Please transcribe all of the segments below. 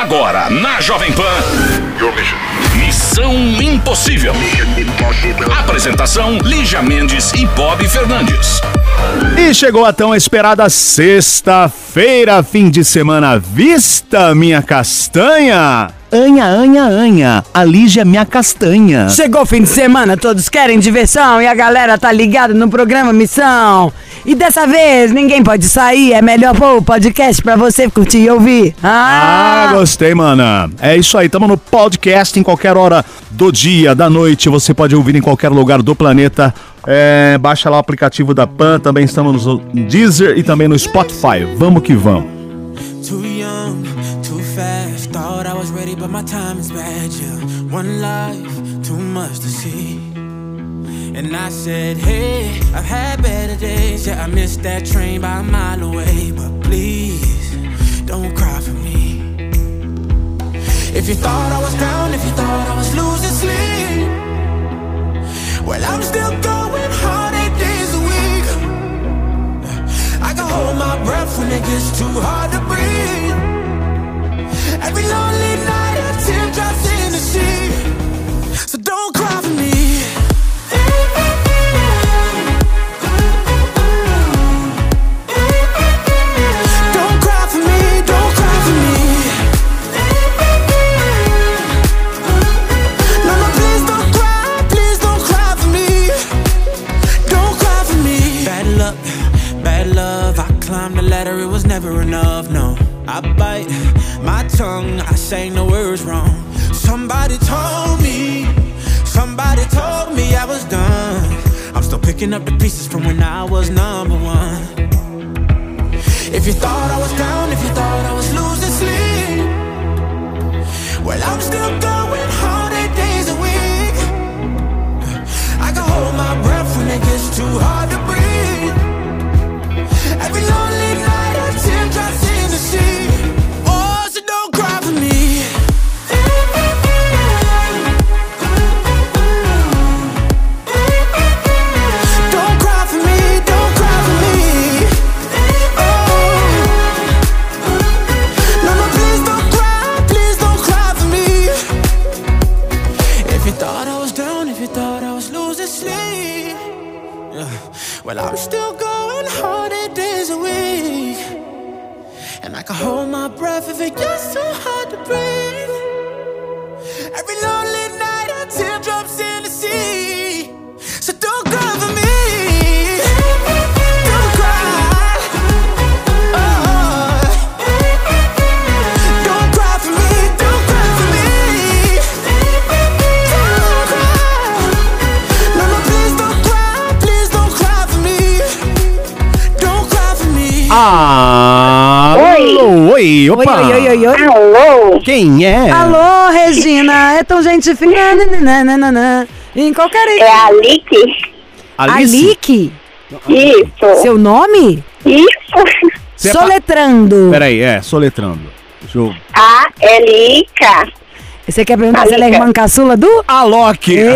Agora, na Jovem Pan. Missão Impossível. Apresentação: Lígia Mendes e Bob Fernandes. E chegou a tão esperada sexta-feira, fim de semana. Vista, minha castanha? Anha, anha, anha, a Lígia minha castanha. Chegou o fim de semana, todos querem diversão e a galera tá ligada no programa Missão. E dessa vez ninguém pode sair, é melhor pôr o podcast pra você curtir e ouvir. Ah, Ah, gostei, mana. É isso aí, tamo no podcast em qualquer hora do dia, da noite. Você pode ouvir em qualquer lugar do planeta. É, baixa lá o aplicativo da Pan, também estamos no Deezer e também no Spotify. Vamos que vamos. Too young, too fast. Thought I was ready, but my time is bad. Yeah, one life, too much to see. And I said, Hey, I've had better days. Yeah, I missed that train by a mile away. But please, don't cry for me. If you thought I was down, if you thought I was losing sleep, well, I'm still going hard eight days a week. I can hold my breath when it gets too hard to breathe. Every lonely night, a teardrops picking up the pieces from when I was number one. If you thought I was down, if you thought I was losing sleep, well, I'm still Ah, Oi. oi, oi, opa. oi, oi, oi, oi. Alô? Quem é? Alô, Regina, é tão gente fina, nananana. em qualquer... É a Lick? Alice? Alique? Isso. Seu nome? Isso. Você é pa- Soletrando. Peraí, é, soletrando. Deixa eu... A-L-I-K. Você quer perguntar se ela é irmã caçula do... Alok! Ei,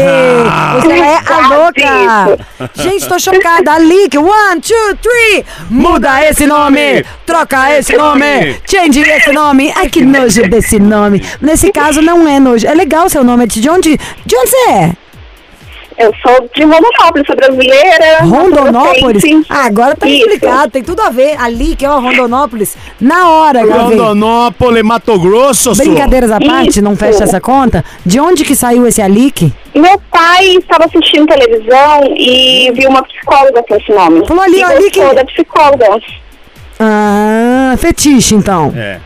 Ah, você é a louca! Gente, tô chocada. Alique, one, two, three! Muda esse nome! Troca esse nome! Change esse nome! Ai, que nojo desse nome! Nesse caso, não é nojo. É legal seu nome. De onde, de onde você é? Eu sou de Rondonópolis, sou brasileira. Rondonópolis? Ah, agora tá Isso. explicado. Tem tudo a ver. Alique, ó, Rondonópolis. Na hora, gravei. Rondonópolis, Mato Grosso, sou. Brincadeiras à parte, não Isso. fecha essa conta. De onde que saiu esse Alique? Meu pai estava assistindo televisão e viu uma psicóloga com esse nome. Falou ali, e ali gostou que- da psicóloga. Ah, fetiche, então. É.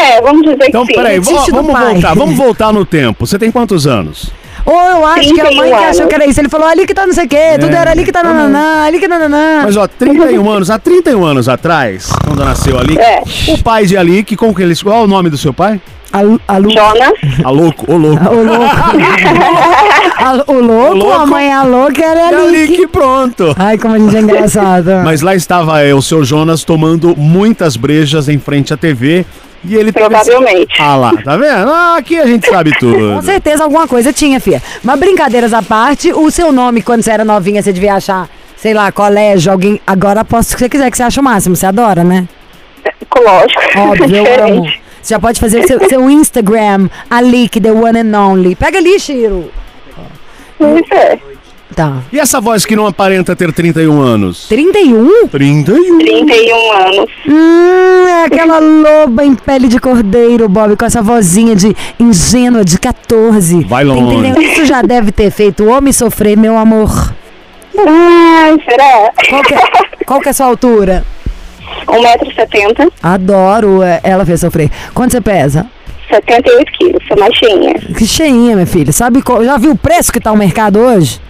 É, vamos dizer Então, que sim. peraí, Fetiche do vamos voltar, vamos voltar no tempo. Você tem quantos anos? Ou eu acho que a mãe 31 que achou que era isso. Ele falou ali que tá não sei o quê, tudo era ali que tá nananã, ali que nananã. Mas ó, 31 anos, há 31 anos atrás, quando nasceu ali, É. o pai de Ali, como que ele, qual é o nome do seu pai? A, Lu- a Lu... Jonas. A louco, o louco. O louco. A- o louco, louco. a mãe é a louca, ela é E a ali Lick. que pronto. Ai, como a gente é engraçado. Mas lá estava é, o seu Jonas tomando muitas brejas em frente à TV e ele teve- Provavelmente. Ah lá, tá vendo? Ah, aqui a gente sabe Com tudo. certeza alguma coisa tinha, fia. Mas brincadeiras à parte, o seu nome, quando você era novinha, você devia achar, sei lá, colégio, alguém. Agora posso que você quiser, que você acha o máximo, você adora, né? Lógico. Óbvio, eu amo. Você já pode fazer seu, seu Instagram, ali, que the one and only. Pega ali, Chiro. Isso é. Tá. E essa voz que não aparenta ter 31 anos? 31? 31. 31 anos. Hum, é aquela loba em pele de cordeiro, Bob, com essa vozinha de ingênua de 14. Vai longe. 31. Isso já deve ter feito o homem sofrer, meu amor. Ai, será? Qual que é, qual que é a sua altura? 1,70m, Adoro é, ela fez sofrer. Quanto você pesa? 78 quilos, sou mais cheinha. Que cheinha, minha filha. Sabe, qual- já viu o preço que tá o mercado hoje?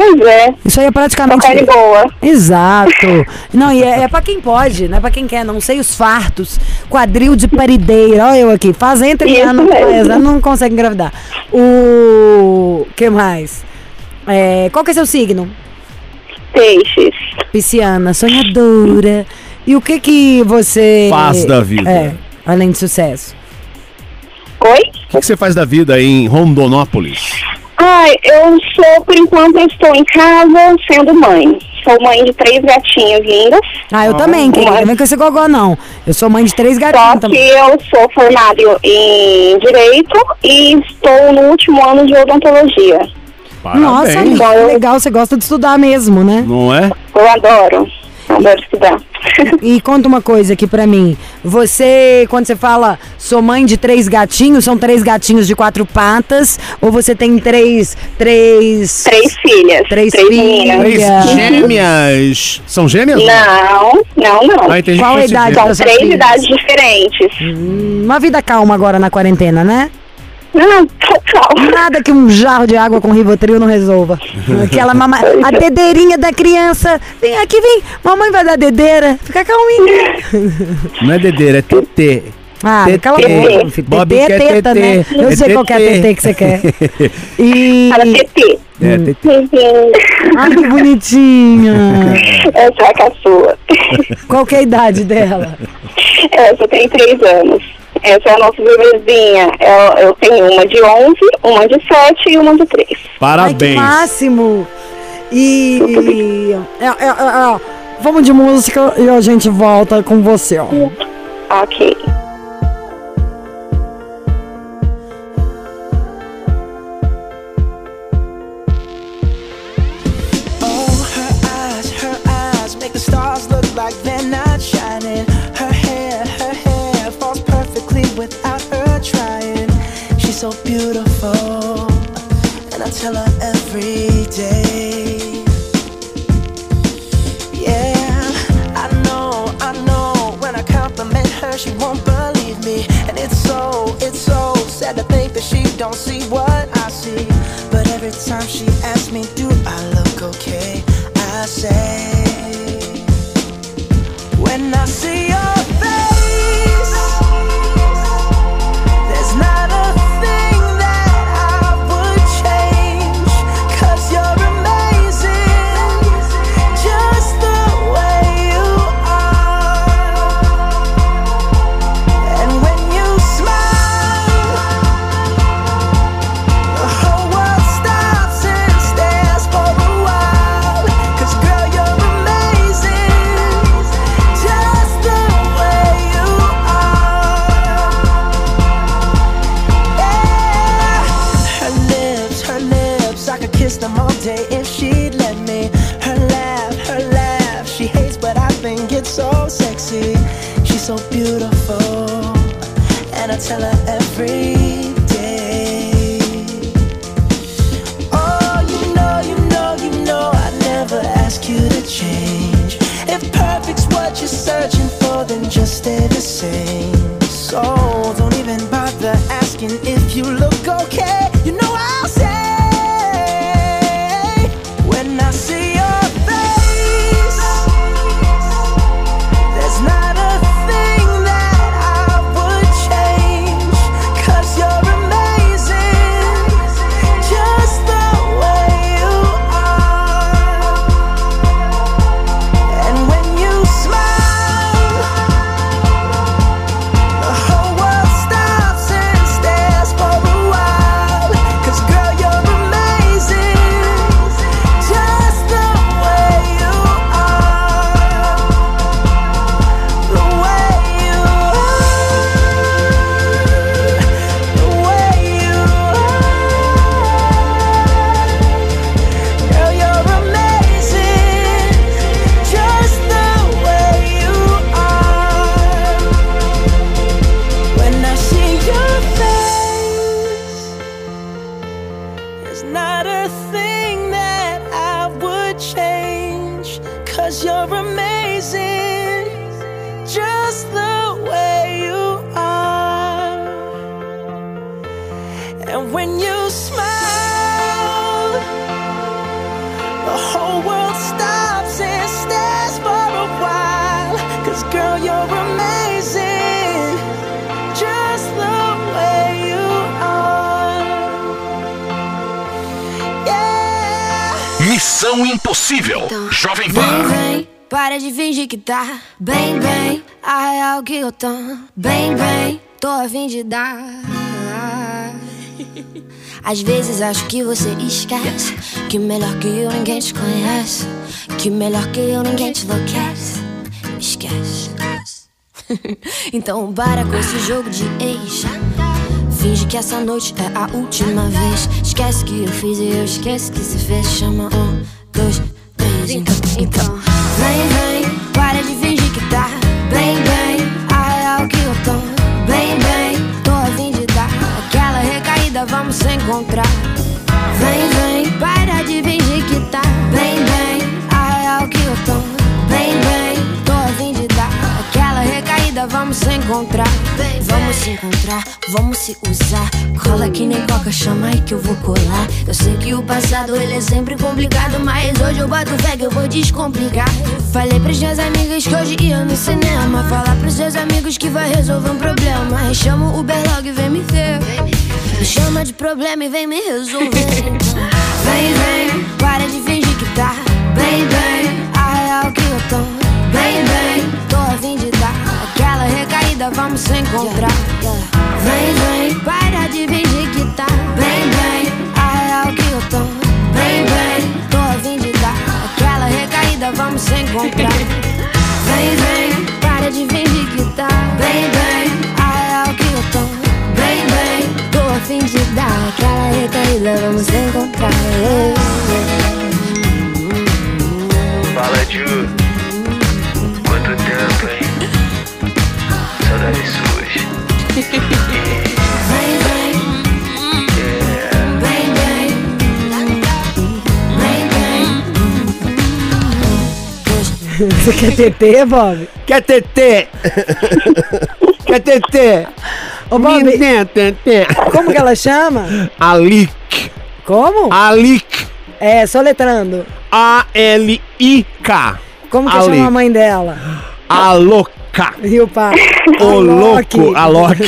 Pois é, Isso aí é praticamente. carne boa. Exato. Não, e é, é pra quem pode, não é pra quem quer, não sei os fartos. Quadril de parideira, olha eu aqui. Faz entre ano, mesmo. não consegue engravidar. O que mais? É, qual que é seu signo? Peixes. Pisciana, sonhadora. E o que que você Faz da vida. É, além de sucesso. Oi? O que que você faz da vida em Rondonópolis? Ai, eu sou, por enquanto, eu estou em casa sendo mãe. Sou mãe de três gatinhas lindas. Ah, eu também, querida. mas- Não vem com esse gogó, não. Eu sou mãe de três Só gatinhos que também. eu sou formada em Direito e estou no último ano de odontologia. Nossa, Parabéns. que legal, você gosta de estudar mesmo, né? Não é? Eu adoro. Adoro estudar. E conta uma coisa aqui pra mim. Você, quando você fala sou mãe de três gatinhos, são três gatinhos de quatro patas? Ou você tem três. Três. Três filhas. Três. Três Olha. gêmeas. São gêmeas? Não, não, não. Ah, Qual a idade São três filhas? idades diferentes. Uma vida calma agora na quarentena, né? Não, total. Nada que um jarro de água com Rivotril não resolva. Aquela mama... A dedeirinha da criança. Vem aqui, vem. Mamãe vai dar dedeira. Fica calminha. Não é dedeira, é TT. Ah, TT. cala a boca. Bob é quer teta, TT. né? Eu É sei qual é a TT. TT que você quer. E... Fala TT. É, TT. Ai, que bonitinha. Essa é a caçula. Qual que é a idade dela? Essa tem três anos. Essa é a nossa bebezinha. Eu, eu tenho uma de 11, uma de 7 e uma de 3. Ai, que Parabéns. máximo. E... é, é, é, é, vamos de música e a gente volta com você, ó. Ok. So beautiful, and I tell her every day. Yeah, I know, I know. When I compliment her, she won't believe me, and it's so, it's so sad to think that she don't see what I see. But every time she asks you to change. If perfect's what you're searching for, then just stay the same. So don't even bother asking if you look okay. You Missão Impossível. Então, Jovem Pan. Vem, vem, para de fingir que tá bem, bem. A real que eu tô bem, bem. Tô a fim de dar. Às vezes acho que você esquece Que melhor que eu ninguém te conhece Que melhor que eu ninguém te enlouquece Esquece então para com esse jogo de ex. Finge que essa noite é a última vez. Esquece que eu fiz e eu esqueço que se fez. Chama um, dois, três. Então, então. Vem, vem, para de fingir que tá bem, bem. A real que eu tô bem, bem. Tô a fim de dar aquela recaída, vamos se encontrar. Vem, vem, para de fingir que tá bem, bem. A real que eu tô recaída, vamos se encontrar. Vamos se encontrar, vamos se usar. Cola que nem coca, chama aí que eu vou colar. Eu sei que o passado ele é sempre complicado, mas hoje eu boto fé que eu vou descomplicar. Falei pras minhas amigas que hoje ia no cinema. Falar pros seus amigos que vai resolver um problema. Chama o Uber logo e vem me ver. Me chama de problema e vem me resolver. Vem, vem, para de fingir que tá bem, bem. A real que eu tô vamos se encontrar. Vem, vem, para de fingir que tá bem, bem. A real que eu tô bem, bem. Tô a fim de dar aquela recaída, vamos se encontrar. Vem, vem, para de fingir que tá bem, bem. A real que eu tô bem, bem. Tô a fim de dar aquela recaída, vamos se encontrar. Fala, Ju. Você quer TT, Bob? Quer TT? Quer TT? Ô, Bob, como que ela chama? Alic. Como? Alic. É, soletrando. A-L-I-K. Como que Ali. chama a mãe dela? A louca. O pai? Ô, louco, a Loki.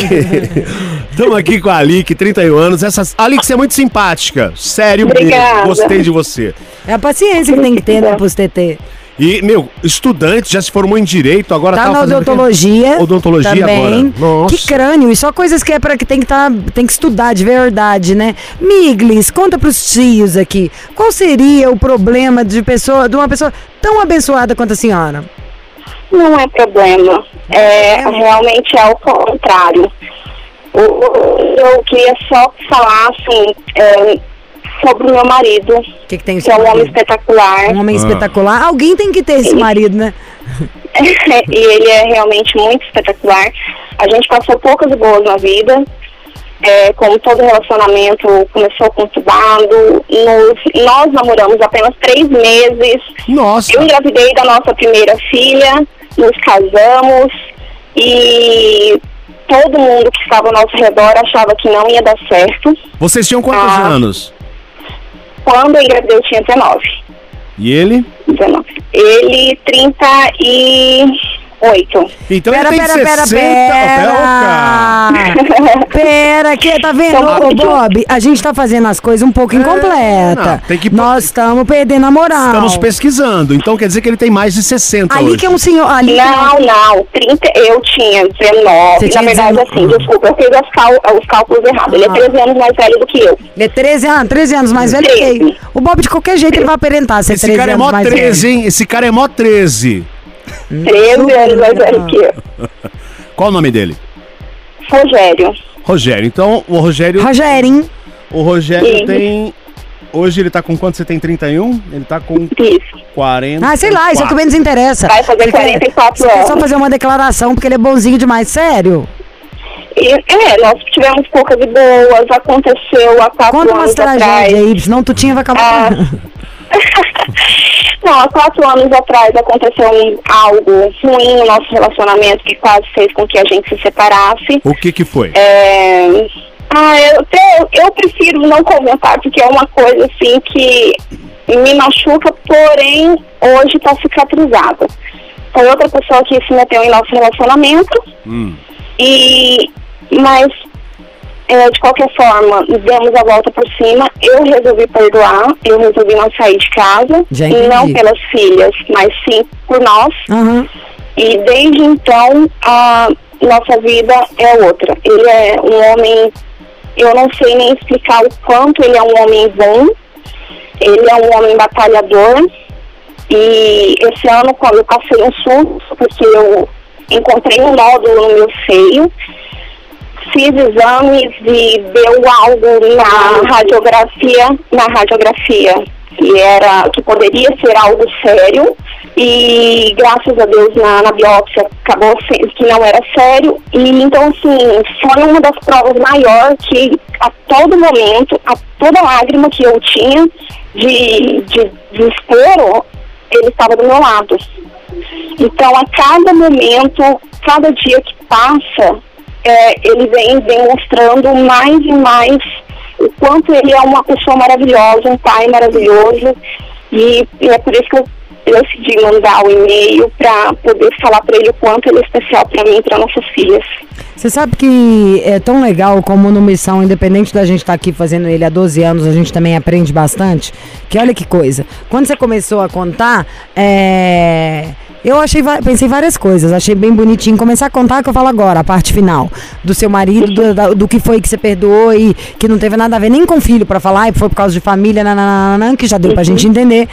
Estamos aqui com a Alic, 31 anos. Essa... Alic, você é muito simpática. Sério mesmo. Obrigada. Gostei de você. É a paciência que tem que ter, né, pros TT. E, meu, estudante, já se formou em direito, agora Tá tava na odontologia. Odontologia também. agora. Nossa. Que crânio. E só coisas que é para que tem que tá, tem que estudar de verdade, né? Miglis, conta pros tios aqui. Qual seria o problema de pessoa, de uma pessoa tão abençoada quanto a senhora? Não é problema. É, realmente é o contrário. Eu queria só falar assim, é, sobre o meu marido, O que, que tem que é um homem espetacular. Um homem espetacular. Alguém tem que ter esse marido, né? e ele é realmente muito espetacular. A gente passou poucas boas na vida. É, como todo relacionamento começou conturbado, nos, nós namoramos apenas três meses. Nossa. Eu engravidei da nossa primeira filha, nos casamos e todo mundo que estava ao nosso redor achava que não ia dar certo. Vocês tinham quantos Ah. anos? Quando eu engravidei, eu tinha 19. E ele? 19. Ele, 38. Então Pera, ele tem pera, pera, 60. pera. Pera, que tá vendo, Então, ô Bob? A gente tá fazendo as coisas um pouco incompleta. não, tem que- Nós estamos perdendo a moral. Estamos pesquisando, então quer dizer que ele tem mais de 60 Ali hoje. que é um senhor. Ali Não, não, 30, eu tinha 19. Você tinha Na verdade, 19. assim, desculpa, eu fiz cal- os cálculos errados. Ele é Ah. 13 anos mais velho do que eu. Ele é 13 anos, 13 anos mais velho que 13. ele. O Bob, de qualquer jeito, ele vai aparentar ser Esse 13 cara é mó mais 13, velho. hein? Esse cara é mó 13. 13 anos mais velho que eu. Qual o nome dele? Rogério. Rogério. Então, o Rogério. Rogerinho, O Rogério Sim. tem. Hoje ele tá com quanto? Você tem 31? Ele tá com Isso. 40. ah, sei lá, isso é o que menos interessa. Vai fazer Ele quer- 44 Você quer só anos. fazer uma declaração, porque ele é bonzinho demais, sério. E, é, nós tivemos poucas e boas. Aconteceu há quatro Conta umas anos atrás. tragédias aí, senão Tutinha vai acabar. Ah. Não, há quatro anos atrás aconteceu um- algo ruim no nosso relacionamento que quase fez com que a gente se separasse. O que que foi? É... Ah, eu, até- eu prefiro não comentar, porque é uma coisa assim que me machuca, porém hoje está cicatrizada. Foi outra pessoa que se meteu em nosso relacionamento Hum. e mas é, de qualquer forma, demos a volta por cima. Eu resolvi perdoar, eu resolvi não sair de casa. E não pelas filhas, mas sim por nós. Aham. E desde então, a nossa vida é outra. Ele é um homem, eu não sei nem explicar o quanto ele é um homem bom. Ele é um homem batalhador. E esse ano, quando eu passei um susto, porque eu encontrei um nódulo no meu seio, fiz exames e deu algo na radiografia, na radiografia, que era que poderia ser algo sério e graças a Deus na, na biópsia acabou sendo que não era sério e então assim foi uma das provas maiores que a todo momento, a toda lágrima que eu tinha de, de desespero, ele estava do meu lado. Então, a cada momento, cada dia que passa, é, ele vem demonstrando mais e mais o quanto ele é uma pessoa maravilhosa, um pai maravilhoso. E, e é por isso que eu decidi mandar o e-mail para poder falar para ele o quanto ele é especial para mim e para nossas filhas. Você sabe que é tão legal como no Missão, independente da gente estar aqui fazendo ele há 12 anos, a gente também aprende bastante. Que olha que coisa. Quando você começou a contar, é, eu achei, pensei várias coisas. Achei bem bonitinho começar a contar que eu falo agora, a parte final. Do seu marido, do, do que foi que você perdoou e que não teve nada a ver nem com filho pra falar, e foi por causa de família, nananana, que já deu pra gente entender.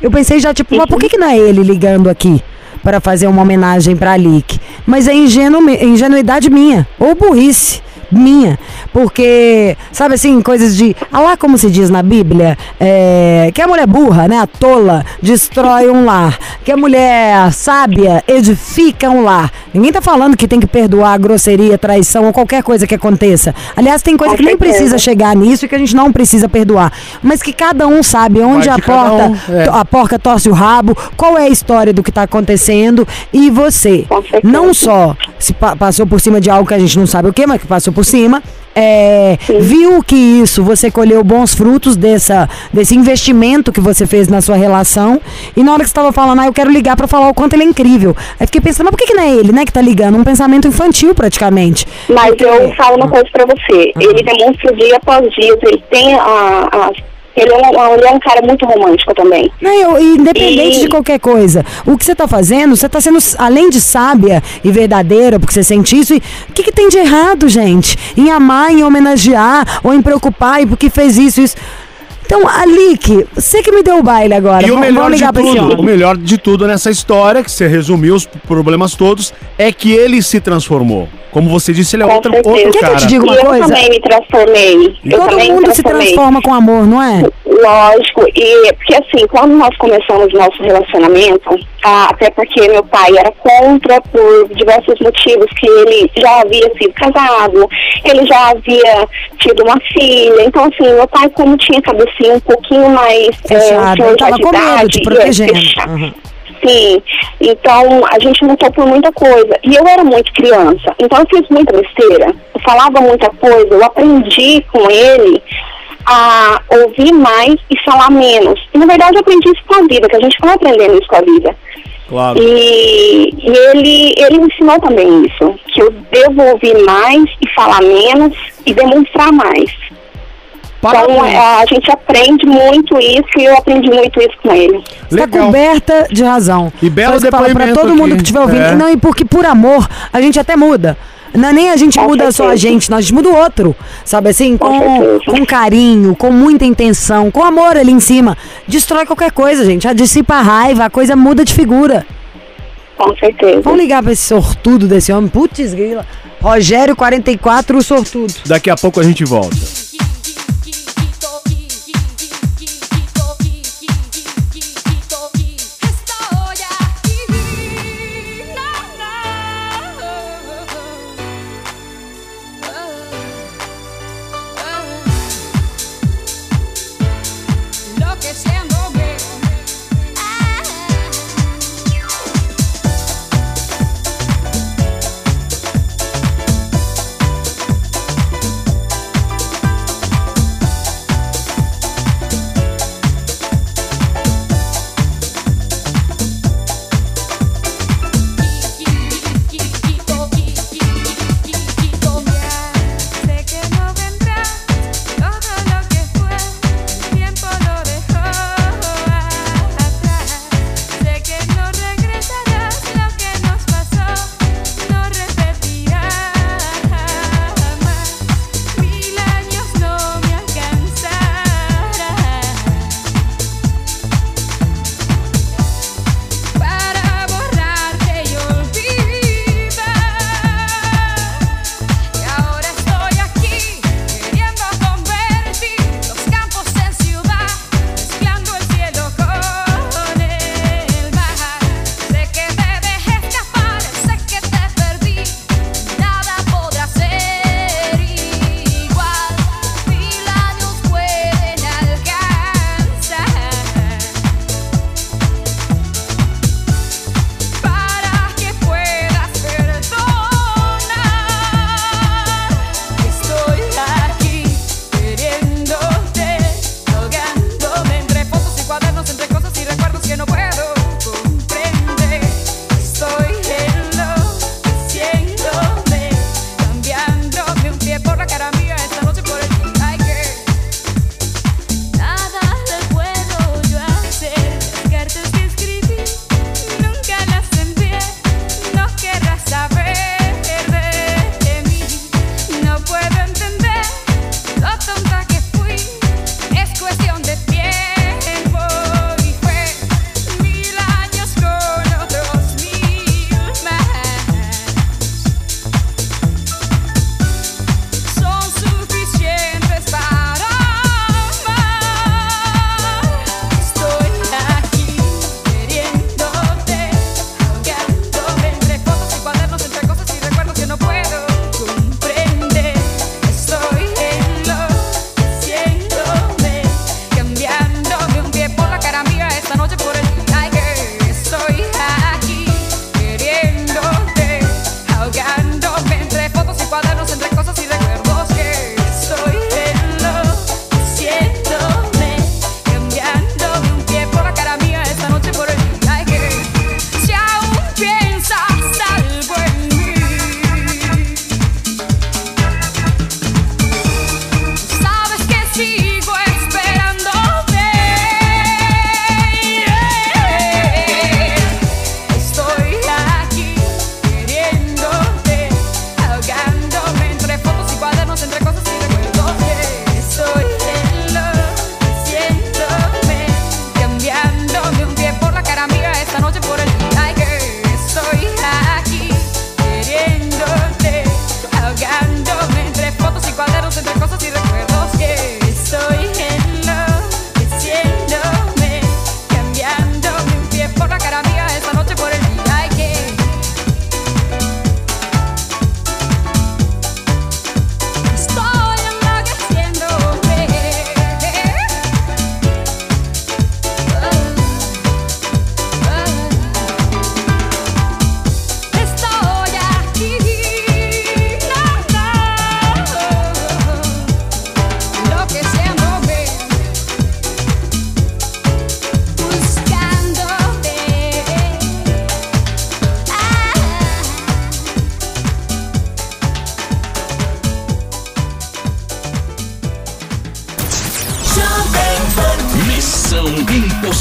Eu pensei já, tipo, mas por que, que não é ele ligando aqui? para fazer uma homenagem para Alice. Mas é ingenu, ingenuidade minha, ou burrice minha, porque, sabe assim, coisas de, ah lá como se diz na Bíblia, é, que a mulher burra, né, a tola, destrói um lar, que a mulher sábia edifica um lar. Ninguém tá falando que tem que perdoar grosseria, traição ou qualquer coisa que aconteça. Aliás, tem coisa Com que nem precisa chegar nisso e que a gente não precisa perdoar, mas que cada um sabe onde a porta, um, é. a porca torce o rabo, qual é a história do que está acontecendo. E você? Não só se pa- passou por cima de algo que a gente não sabe o que, mas que passou por cima, é, viu que isso você colheu bons frutos dessa, desse investimento que você fez na sua relação e na hora que você estava falando, ah, eu quero ligar para falar o quanto ele é incrível. Aí fiquei pensando, mas por que, que não é ele, né, que tá ligando? Um pensamento infantil praticamente. Mas Porque- eu falo uma coisa pra você. Ele demonstra dia após dia. Ele tem a. a- ele, é um, ele é um cara muito romântico também. Não, eu, independente E- de qualquer coisa, o que você tá fazendo, você tá sendo, além de sábia e verdadeira, porque você sente isso, e o que, que tem de errado, gente? Em amar, em homenagear, ou em preocupar, e porque fez isso, isso. Então, Alique, você que me deu o baile agora. E o melhor vamos de tudo, o melhor de tudo nessa história, que você resumiu os problemas todos, é que ele se transformou. Como você disse, ele é Com outro, certeza. outro Quer que eu cara. te diga E uma eu coisa? também me transformei. Eu Todo mundo se transforma com amor, não é? Lógico, e porque assim, quando nós começamos nosso relacionamento, ah, até porque meu pai era contra por diversos motivos, que ele já havia sido casado, ele já havia tido uma filha, então assim, meu pai como tinha cabecinha um pouquinho mais é, Fechado, tava de com medo, idade, te é, protegendo. fechado. Uhum. Sim, então a gente lutou por muita coisa. E eu era muito criança, então eu fiz muita besteira. Eu falava muita coisa, eu aprendi com ele a ouvir mais e falar menos. E, na verdade eu aprendi isso com a vida, que a gente vai aprendendo isso com a vida. Claro. E, e ele, ele me ensinou também isso, que eu devo ouvir mais e falar menos e demonstrar mais. Então Parabéns. é, a gente aprende muito isso e eu aprendi muito isso com ele. Está coberta de razão. E belo depoimento todo mundo aqui. que estiver ouvindo. É. Não, e porque por amor a gente até muda. Não é nem a gente Com muda só a certeza. gente, nós a gente muda o outro. Sabe assim? Com Com, certeza. com carinho, com muita intenção, com amor ali em cima. Destrói qualquer coisa, gente. Já dissipa a raiva, a coisa muda de figura. Com certeza. Vamos ligar pra esse sortudo desse homem. Putz, grila. Rogério 44, o sortudo. Daqui a pouco a gente volta.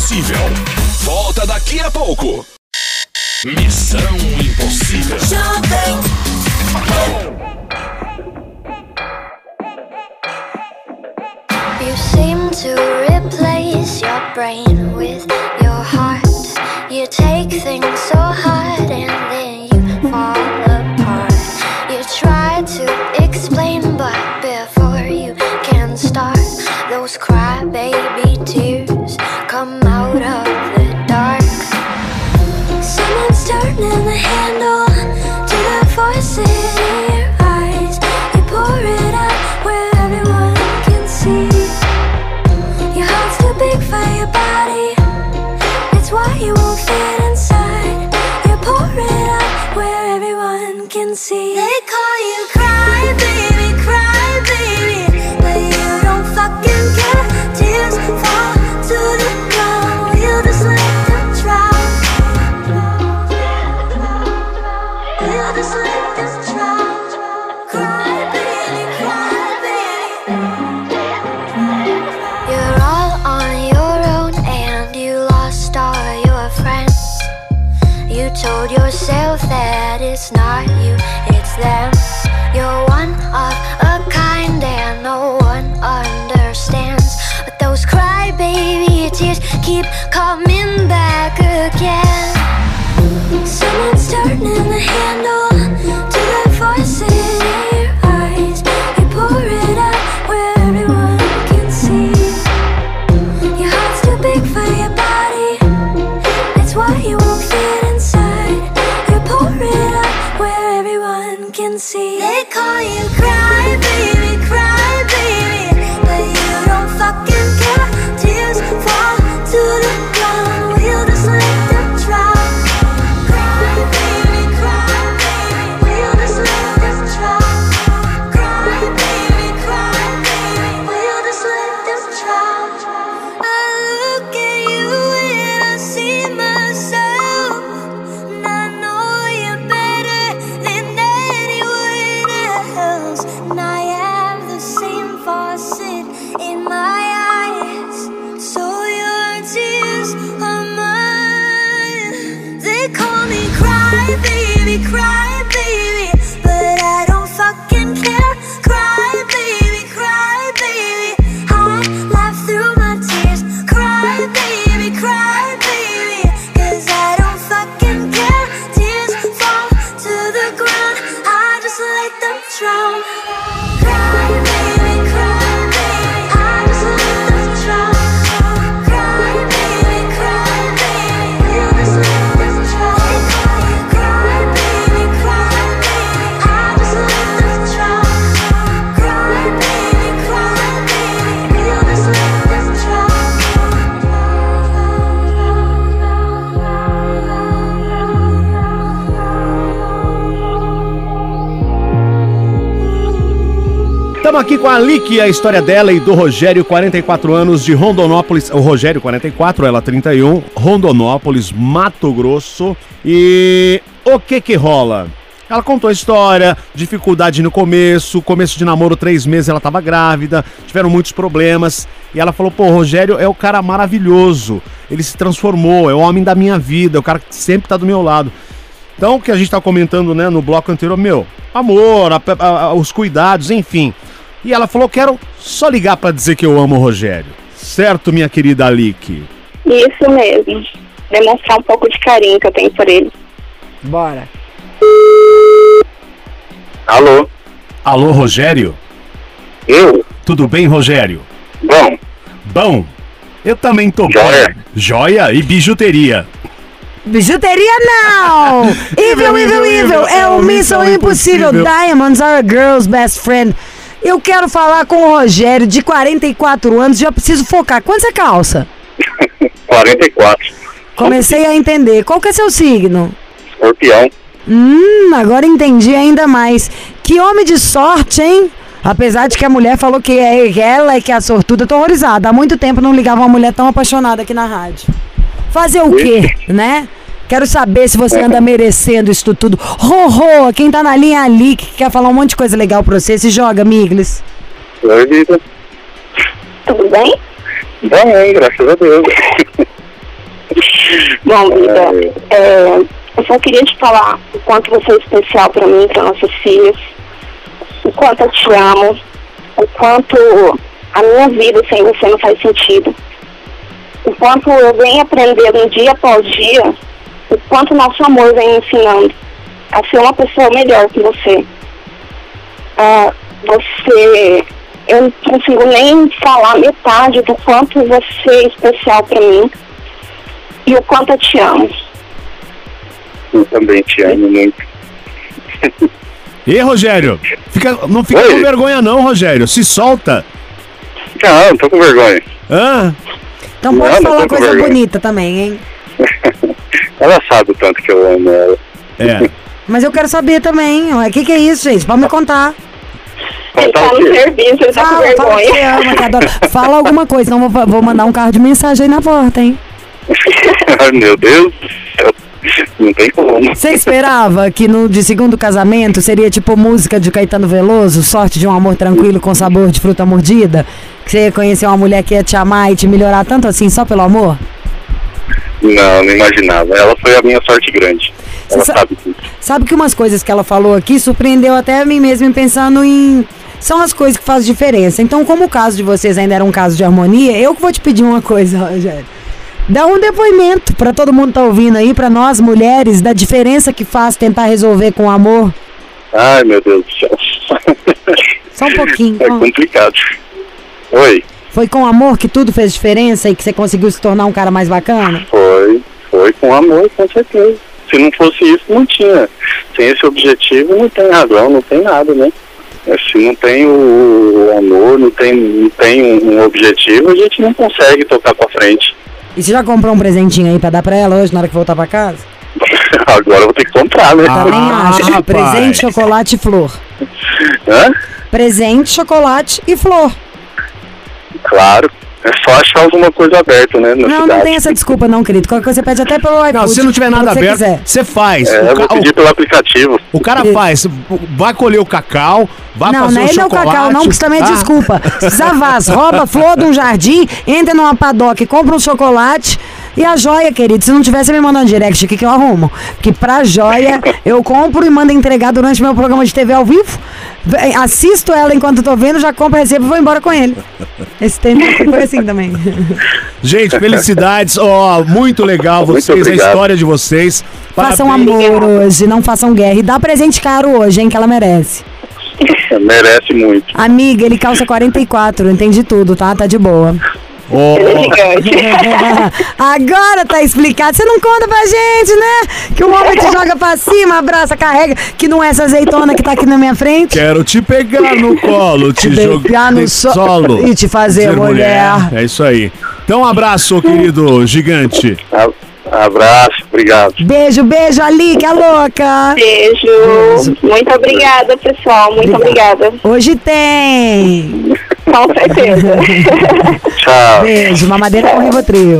Impossível. Volta daqui a pouco. Missão Impossível. You seem to replace your brain with your heart. You take things so hard it's not you, drown. Estamos aqui com a Lick, a história dela e do Rogério, 44 anos, de Rondonópolis. O Rogério, 44, ela 31, Rondonópolis, Mato Grosso. E o que que rola? Ela contou a história, dificuldade no começo, começo de namoro, três meses ela tava grávida, tiveram muitos problemas. E ela falou: pô, o Rogério é o cara maravilhoso, ele se transformou, é o homem da minha vida, é o cara que sempre tá do meu lado. Então, o que a gente tá comentando, né, no bloco anterior, meu, amor, a- a- a- os cuidados, enfim. E ela falou: quero só ligar pra dizer que eu amo o Rogério. Certo, minha querida Alique? Isso mesmo. Demonstrar um pouco de carinho que eu tenho por ele. Bora. Alô? Alô, Rogério? Eu? Tudo bem, Rogério? Bom, Bom, eu também tô Joia. bem. Joia e bijuteria. Bijuteria não! Evil, evil, evil! É o Missão Impossível. Diamonds are a girl's best friend. Eu quero falar com o Rogério, de 44 anos, já preciso focar. Quanto você calça? 44. Comecei a entender. Qual que é seu signo? Escorpião. Hum, agora entendi ainda mais. Que homem de sorte, hein? Apesar de que a mulher falou que é ela é que é a sortuda, eu tô horrorizada. Há muito tempo não ligava uma mulher tão apaixonada aqui na rádio. Fazer o quê, né? Quero saber se você anda merecendo isso tudo. Rorô, quem tá na linha ali, que quer falar um monte de coisa legal pra você, se joga, Miglis. Oi, vida. Tudo bem? Bem, graças a Deus. Bom, vida, é, eu só queria te falar o quanto você é especial pra mim, para nossas filhas, o quanto eu te amo, o quanto a minha vida sem você não faz sentido, o quanto eu venho aprendendo dia após dia, o quanto nosso amor vem ensinando a ser uma pessoa melhor que você. Ah, você, eu não consigo nem falar metade do quanto você é especial pra mim e o quanto eu te amo. Eu também te amo muito. E Rogério? Fica, não fica Oi. com vergonha não, Rogério. Se solta. Não, não tô com vergonha. Hã? Então pode Não, não falar com coisa vergonha. bonita também, hein? Ela sabe o tanto que eu amo ela. É. Mas eu quero saber também. O que, que é isso, gente? Pode me contar. Ele tá no serviço, ele tá com Fala, fala que você vergonha. ama, que adora. Fala alguma coisa, senão vou, vou mandar um carro de mensagem aí na porta, hein? Ai, meu Deus do céu. Não tem como. Você esperava que no de segundo casamento seria tipo música de Caetano Veloso, sorte de um amor tranquilo com sabor de fruta mordida? Que você ia conhecer uma mulher que ia te amar e te melhorar tanto assim só pelo amor? Não, não imaginava. Ela foi a minha sorte grande. Ela sa- sabe tudo. Sabe que umas coisas que ela falou aqui surpreendeu até a mim mesmo pensando em. São as coisas que fazem diferença. Então, como o caso de vocês ainda era um caso de harmonia, eu que vou te pedir uma coisa, Rogério. Dá um depoimento pra todo mundo que tá ouvindo aí, pra nós mulheres, da diferença que faz tentar resolver com amor. Ai, meu Deus do céu. Só um pouquinho. É ó. complicado. Oi, Foi com amor que tudo fez diferença e que você conseguiu se tornar um cara mais bacana? foi. Foi com amor, com certeza. Se não fosse isso, não tinha. Sem esse objetivo, não tem razão, não tem nada, né? É, Se não tem o, amor, não tem, não tem um, objetivo, a gente não consegue tocar pra frente. E você já comprou um presentinho aí pra dar pra ela hoje na hora que voltar pra casa? Agora eu vou ter que comprar, né? Também Ah, acho. rapaz. Presente, chocolate e flor. Hã? Presente, chocolate e flor. Claro. É só achar alguma coisa aberta, né? Na Não, cidade. não tem essa desculpa não, querido. Qualquer coisa você pede até pelo iPhone. Não, se não tiver nada aberto, Quiser. você faz. É, o, eu ca- vou pedir pelo aplicativo. o- cara faz. Vai colher o cacau, vai Não, fazer não o é ele é o chocolate. cacau, não, porque isso também é Ah, desculpa. Zavaz, rouba flor de um jardim, entra numa padoca e compra um chocolate. E a joia, querido, se não tivesse me mandando um direct aqui que eu arrumo. Porque pra joia eu compro e mando entregar durante meu programa de TV ao vivo. Assisto ela enquanto tô vendo, já compro, recebo e vou embora com ele. Esse tempo foi assim também. Gente, felicidades. Ó, muito legal Muito vocês, a obrigado. história de vocês. Façam Parabéns. amor hoje, não façam guerra. E dá presente caro hoje, hein, que ela merece. Merece muito. Amiga, ele calça 44, entendi tudo, tá? Tá de boa. Ó, Ele é gigante. Agora tá explicado. Você não conta pra gente, né? Que o homem te joga pra cima, abraça, carrega, que não é essa azeitona que tá aqui na minha frente. quero te pegar no colo, te jogar no so- solo. e te fazer mulher. É isso aí. Então, um abraço, querido gigante. Abraço, obrigado. Beijo, beijo, Ali, que é louca. Beijo. Muito obrigada, pessoal. Muito obrigada. Hoje tem. Com certeza. Tchau. Beijo, mamadeira com Rivotril.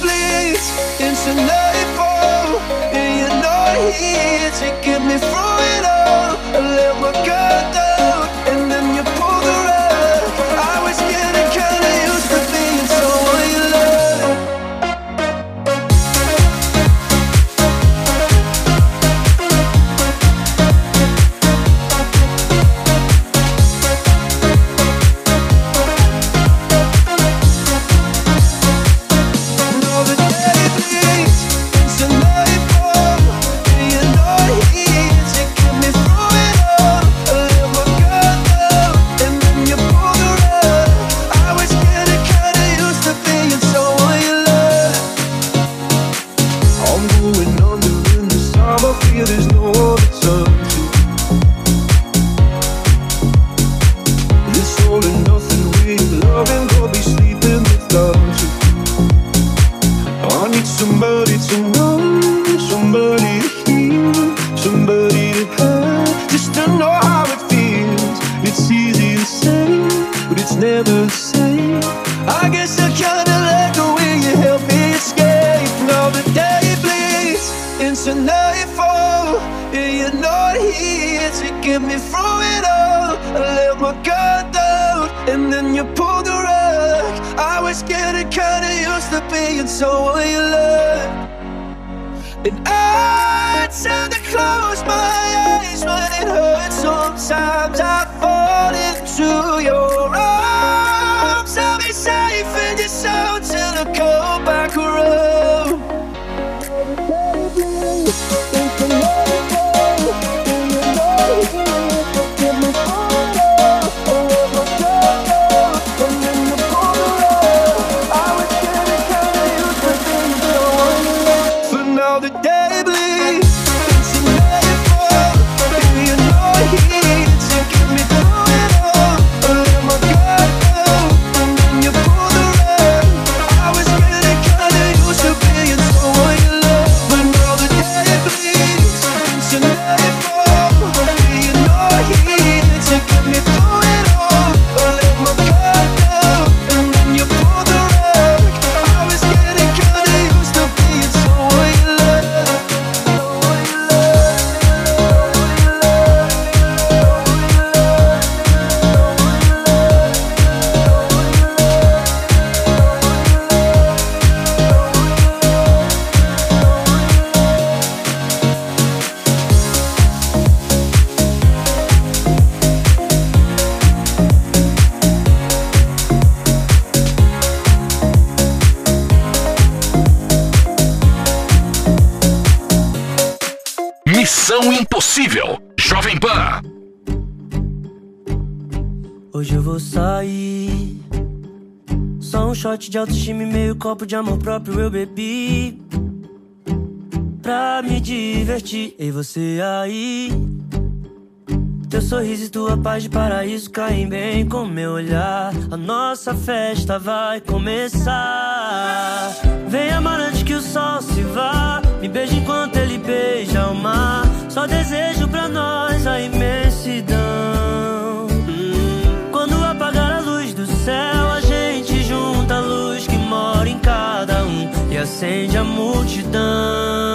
nights into nightfall And you're not here to get me through it all. I let my guard down. It's a nightfall, you're not here to get me through it all. I let my guard down, and then you pulled the rug. I was getting kinda used to being someone you love. And I tend to close my eyes when it hurts. Sometimes I fall into your arms. I'll be safe in your soul till I go back around. shot de autoestima e meio copo de amor próprio eu bebi. Pra me divertir, e você aí. Teu sorriso e tua paz de paraíso caem bem com meu olhar. A nossa festa vai começar. Vem amar antes que o sol se vá. Me beija enquanto ele beija o mar. Só desejo pra nós a imensidão. acende a multidão.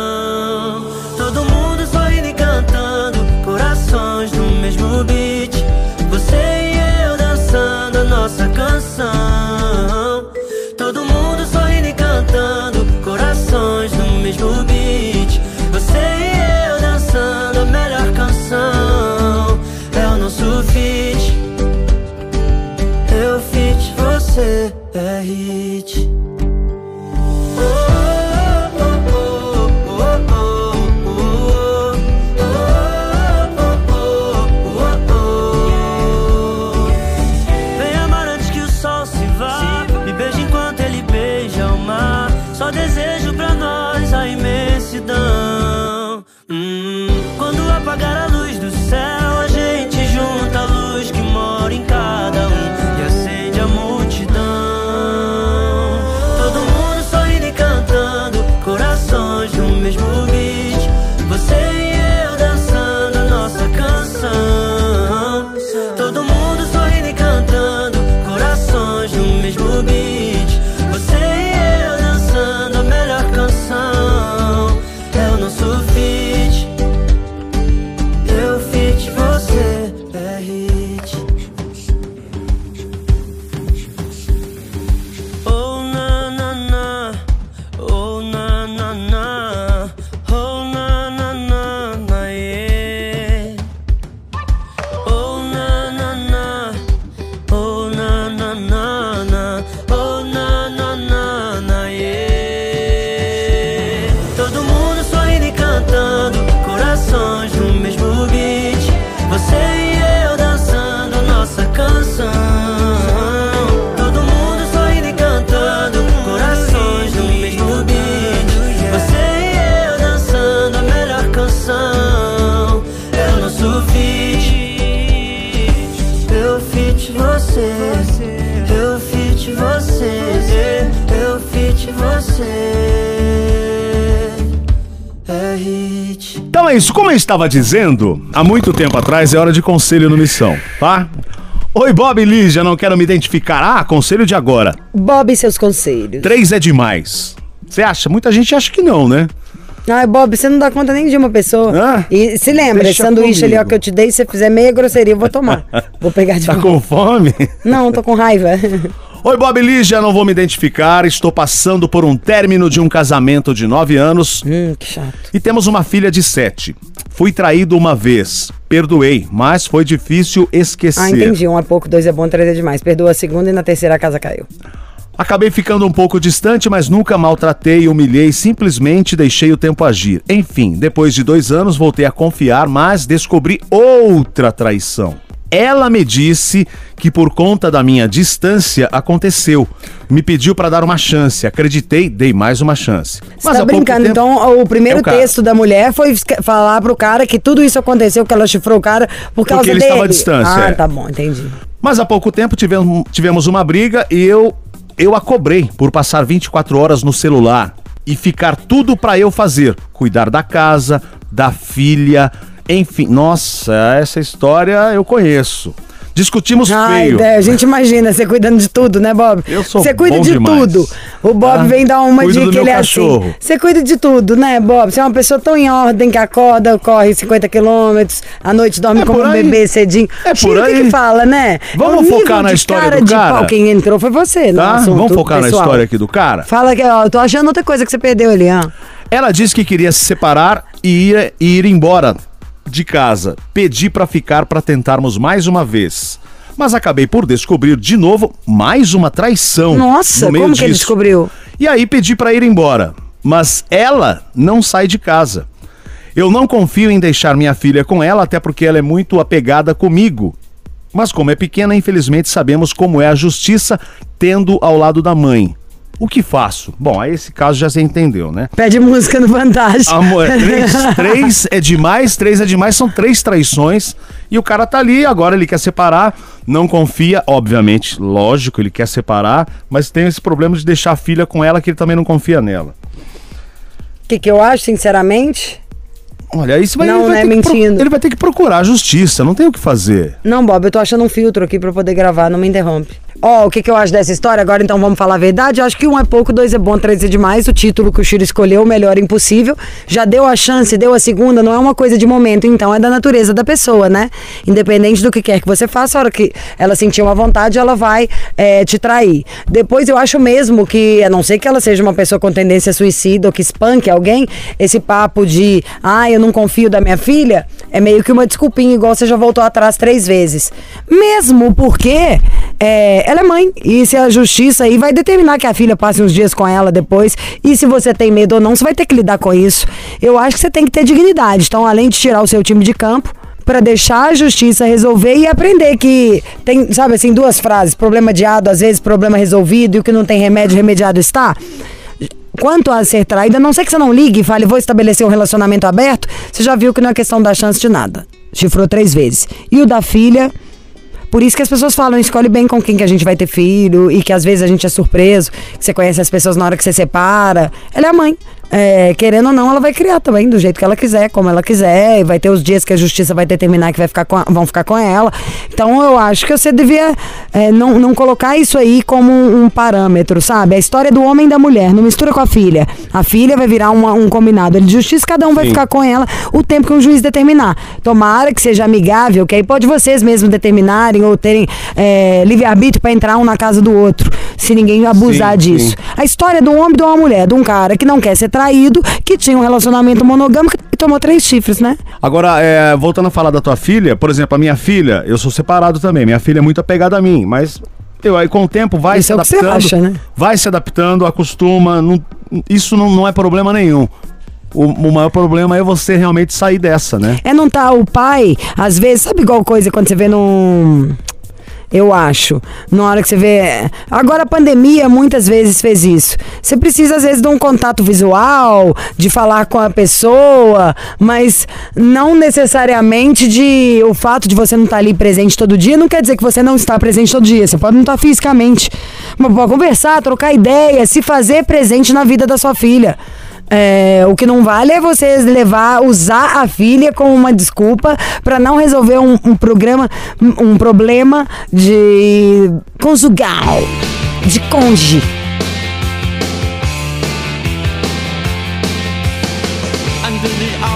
Então é isso, como eu estava dizendo, há muito tempo atrás é hora de conselho no Missão, tá? Oi, Bob e Lígia, não quero me identificar. Ah, conselho de agora. Bob e seus conselhos. Três é demais. Você acha? Muita gente acha que não, né? Ai, Bob, você não dá conta nem de uma pessoa. E se lembra, esse sanduíche ali ó, comigo. que eu te dei, se você fizer meia grosseria, eu vou tomar. Vou pegar de Tá volta. com fome? Não, tô com raiva. Oi, Bob e Lígia, não vou me identificar. Estou passando por um término de um casamento de nove anos. Hum, que chato. E temos uma filha de sete. Fui traído uma vez. Perdoei, mas foi difícil esquecer. Ah, entendi. Um é pouco, dois é bom, três é demais. Perdoa a segunda e na terceira a casa caiu. Acabei ficando um pouco distante, mas nunca maltratei e humilhei, simplesmente deixei o tempo agir. Enfim, depois de dois anos voltei a confiar, mas descobri outra traição. Ela me disse que por conta da minha distância aconteceu. Me pediu para dar uma chance. Acreditei, dei mais uma chance. Você há tá brincando, tempo- então o primeiro É o texto da mulher foi falar pro cara que tudo isso aconteceu, que ela chifrou o cara por causa ele dele. estava à distância, Ah, é. tá bom, entendi. Mas há pouco tempo tivemos, tivemos uma briga e eu, eu a cobrei por passar 24 horas no celular e ficar tudo pra eu fazer. Cuidar da casa, da filha, enfim. Nossa, essa história eu conheço. Discutimos Ai, feio. né, a gente imagina você cuidando de tudo, né, Bob? Eu sou Você cuida de demais. tudo. O Bob Ah, vem dar uma dica ele é cachorro. assim. Você cuida de tudo, né, Bob? Você é uma pessoa tão em ordem que acorda, corre 50 quilômetros, à noite dorme É como um bebê cedinho. É por que aí. que fala, né? Vamos É focar na de história cara do de cara? pau. Quem entrou foi você, Tá? Vamos focar na pessoal. história aqui do cara? Fala que, ó, eu tô achando outra coisa que você perdeu ali, ó. Ela disse que queria se separar e ir, e ir embora de casa. Pedi pra ficar pra tentarmos mais uma vez. Mas acabei por descobrir de novo mais uma traição. Nossa, no meio como que ele disso. descobriu? E aí pedi pra ir embora. Mas ela não sai de casa. Eu não confio em deixar minha filha com ela, até porque ela é muito apegada comigo. Mas como é pequena, infelizmente sabemos como é a justiça tendo ao lado da mãe. O que faço? Bom, aí esse caso já você entendeu, né? Pede música no Vantagem. Amor, três, três é demais, três é demais, são três traições. E o cara tá ali, agora ele quer separar, não confia, obviamente, lógico, ele quer separar, mas tem esse problema de deixar a filha com ela que ele também não confia nela. O que, que eu acho, sinceramente? Olha, isso vai, Não, ele vai né, ter que mentindo. ele vai ter que procurar a justiça, não tem o que fazer. Não, Bob, eu tô achando um filtro aqui pra eu poder gravar, não me interrompe. Ó, o que, que eu acho dessa história? Agora então vamos falar a verdade. Eu acho que um é pouco, dois é bom, três é demais. O título que o Chiro escolheu, o melhor impossível. Já deu a chance, deu a segunda, não é uma coisa de momento, então é da natureza da pessoa, né? Independente do que quer que você faça, a hora que ela sentir uma vontade, ela vai é, te trair. Depois eu acho mesmo que, a não ser que ela seja uma pessoa com tendência suicida ou que espanque alguém, esse papo de, ah, eu não confio da minha filha, é meio que uma desculpinha, igual você já voltou atrás três vezes. Mesmo porque é, ela é mãe, e se a justiça aí vai determinar que a filha passe uns dias com ela depois, e se você tem medo ou não, você vai ter que lidar com isso. Eu acho que você tem que ter dignidade. Então, além de tirar o seu time de campo, para deixar a justiça resolver e aprender que tem, sabe assim, duas frases, problema adiado, às vezes problema resolvido, e o que não tem remédio, remediado está. Quanto a ser traída, a não sei que você não ligue e fale, vou estabelecer um relacionamento aberto, você já viu que não é questão da chance de nada. Chifrou três vezes. E o da filha, por isso que as pessoas falam, escolhe bem com quem que a gente vai ter filho, e que às vezes a gente é surpreso, que você conhece as pessoas na hora que você separa. Ela é a mãe. É, querendo ou não, ela vai criar também do jeito que ela quiser, como ela quiser, e vai ter os dias que a justiça vai determinar que vai ficar com vão ficar com ela. Então eu acho que você devia é, não, não colocar isso aí como um, um parâmetro, sabe? A história do homem e da mulher, não mistura com a filha. A filha vai virar uma- um combinado de justiça, cada um vai Sim. ficar com ela o tempo que um juiz determinar. Tomara que seja amigável, que aí pode vocês mesmos determinarem ou terem é, livre-arbítrio para entrar um na casa do outro, se ninguém abusar Sim, disso. sim. A história do homem e de uma mulher, de um cara que não quer ser traído, que tinha um relacionamento monogâmico e tomou três chifres, né? Agora, é, voltando a falar da tua filha, por exemplo, a minha filha, eu sou separado também. Minha filha é muito apegada a mim, mas eu, aí com o tempo vai Isso se é adaptando. acha, né? Vai se adaptando, acostuma. não- isso não, não é problema nenhum. O, o maior problema é você realmente sair dessa, né? É não tá o pai, às vezes, sabe igual coisa quando você vê num. Eu acho. Na hora que você vê. Agora a pandemia muitas vezes fez isso. Você precisa, às vezes, de um contato visual, de falar com a pessoa, mas não necessariamente de. O fato de você não estar ali presente todo dia não quer dizer que você não está presente todo dia. Você pode não estar fisicamente. Mas pode conversar, trocar ideia, se fazer presente na vida da sua filha. É, o que não vale é você levar, usar a filha como uma desculpa para não resolver um, um programa, um problema de conjugal, de cônjuge. Under the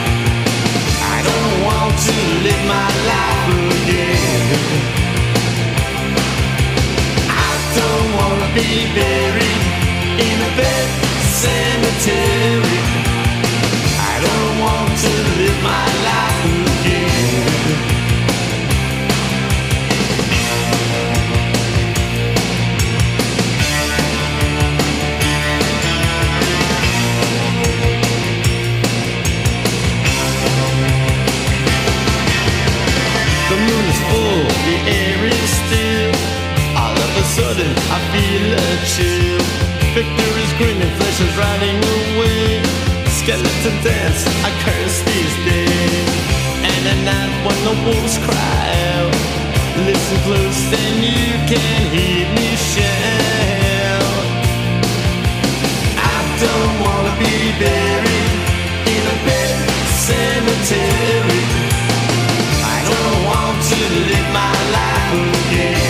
To live my life again. I don't wanna be buried in a cemetery. I don't want to live my life. Chill. Victor is grinning, flesh is riding away. Skeleton dance, I curse these days. And at night when the wolves cry out, listen close and you can hear me shout. I don't wanna be buried in a pet cemetery. I don't want to live my life again.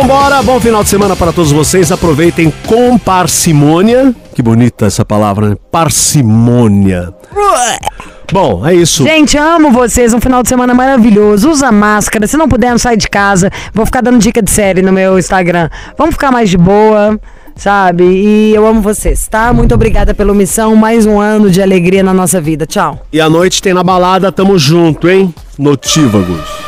Vambora, bom final de semana para todos vocês. Aproveitem com parcimônia. Que bonita essa palavra, né? Parcimônia. Bom, é isso. Gente, amo vocês. Um final de semana maravilhoso. Usa máscara. Se não puder, não sai de casa. Vou ficar dando dica de série no meu Instagram. Vamos ficar mais de boa, sabe? E eu amo vocês, tá? Muito obrigada pela missão. Mais um ano de alegria na nossa vida. Tchau. E à noite tem na balada, tamo junto, hein? Notívagos.